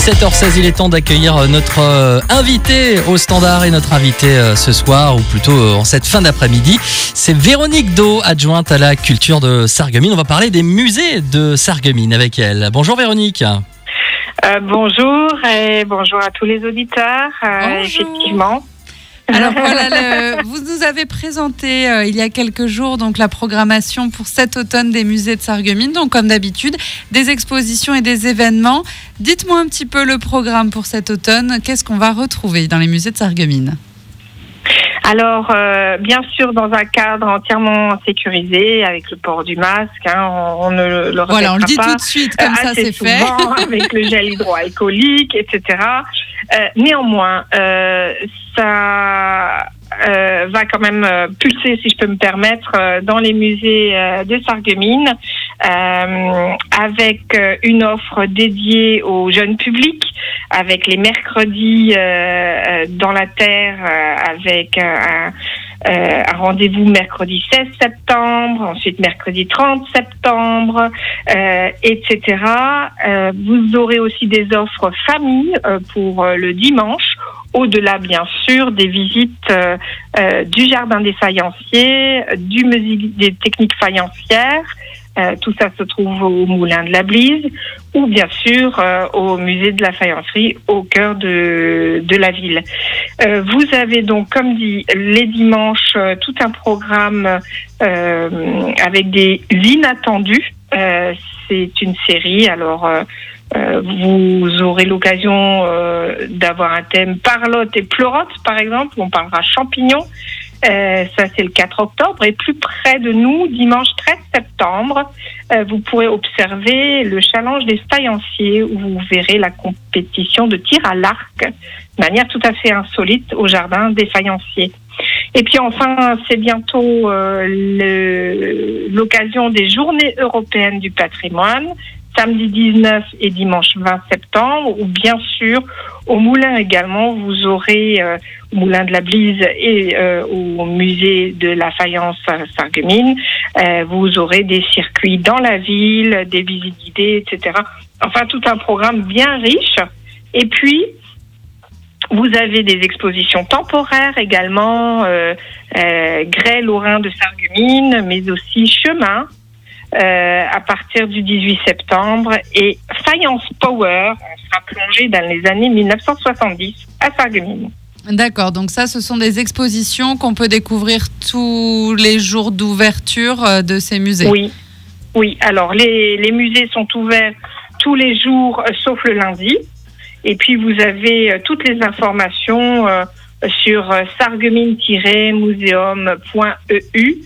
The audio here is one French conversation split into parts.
7h16, il est temps d'accueillir notre euh, invité au standard et notre invité euh, ce soir, ou plutôt euh, en cette fin d'après-midi, c'est Véronique Do, adjointe à la culture de Sarreguemines. On va parler des musées de Sarreguemines avec elle. Bonjour Véronique. Euh, bonjour et bonjour à tous les auditeurs. Euh, effectivement. Alors voilà, le- vous nous avez présenté euh, il y a quelques jours donc la programmation pour cet automne des musées de Sarreguemines. Donc comme d'habitude, des expositions et des événements. Dites-moi un petit peu le programme pour cet automne. Qu'est-ce qu'on va retrouver dans les musées de Sarreguemines? Alors, euh, bien sûr, dans un cadre entièrement sécurisé, avec le port du masque, hein, on, on ne le Voilà, on le dit pas. tout de suite, comme ça c'est fait. avec le gel hydroalcoolique, etc. Euh, néanmoins, euh, ça euh, va quand même euh, pulser, si je peux me permettre, euh, dans les musées euh, de Sarreguemines, avec une offre dédiée au jeune public, avec les mercredis dans la terre, avec un euh, un rendez-vous mercredi 16 septembre, ensuite mercredi 30 septembre, euh, etc. Euh, vous aurez aussi des offres famille euh, pour euh, le dimanche, au-delà bien sûr des visites du jardin des faïenciers, du musée des techniques faïencières. Euh, tout ça se trouve au Moulin de la Blise ou bien sûr euh, au musée de la faïencerie au cœur de, de la ville. Euh, vous avez donc, comme dit, les dimanches, tout un programme avec des inattendus. C'est une série, alors vous aurez l'occasion d'avoir un thème parlotte et pleurote, par exemple, on parlera champignons. Euh, ça, c'est le 4 octobre. Et plus près de nous, dimanche 13 septembre, euh, vous pourrez observer le challenge des faïenciers, où vous verrez la compétition de tir à l'arc, de manière tout à fait insolite, au jardin des faïenciers. Et puis enfin, c'est bientôt euh, l'occasion des journées européennes du patrimoine, samedi 19 et dimanche 20 septembre, ou bien sûr au Moulin également, vous aurez euh, au Moulin de la Blise et euh, au musée de la faïence à Sarreguemines, euh, vous aurez des circuits dans la ville, des visites guidées, etc. Enfin, tout un programme bien riche. Et puis, vous avez des expositions temporaires également, euh, euh, Grès Lorrain de Sarreguemines, mais aussi Chemin euh, à partir du 18 septembre et Science Power, on sera plongé dans les années 1970 à Sarreguemines. D'accord, donc ça ce sont des expositions qu'on peut découvrir tous les jours d'ouverture euh, de ces musées. Oui, oui. Alors les, les musées sont ouverts tous les jours euh, sauf le lundi. Et puis vous avez toutes les informations euh, sur euh, sarreguemines-museum.eu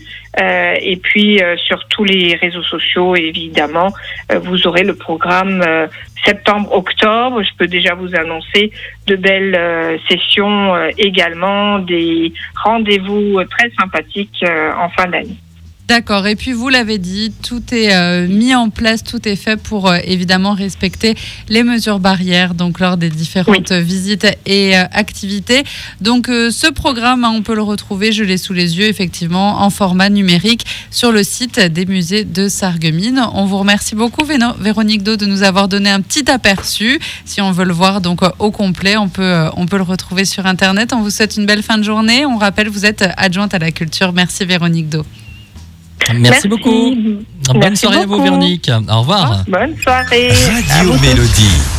euh, et puis euh, sur tous les réseaux sociaux évidemment euh, vous aurez le programme euh, septembre-octobre. Je peux déjà vous annoncer de belles sessions également, des rendez-vous très sympathiques en fin d'année. D'accord, et puis vous l'avez dit, tout est euh, mis en place, tout est fait pour euh, évidemment respecter les mesures barrières donc lors des différentes visites et euh, activités. Donc ce programme, hein, on peut le retrouver, je l'ai sous les yeux effectivement, en format numérique sur le site des musées de Sarreguemines. On vous remercie beaucoup Véno- Véronique Do de nous avoir donné un petit aperçu. Si on veut le voir donc au complet, on peut, on peut le retrouver sur Internet. On vous souhaite une belle fin de journée. On rappelle, vous êtes adjointe à la culture. Merci Véronique Do. Merci, beaucoup. Bonne Merci soirée à vous. Véronique. Au revoir. Bonne soirée. Radio Mélodie.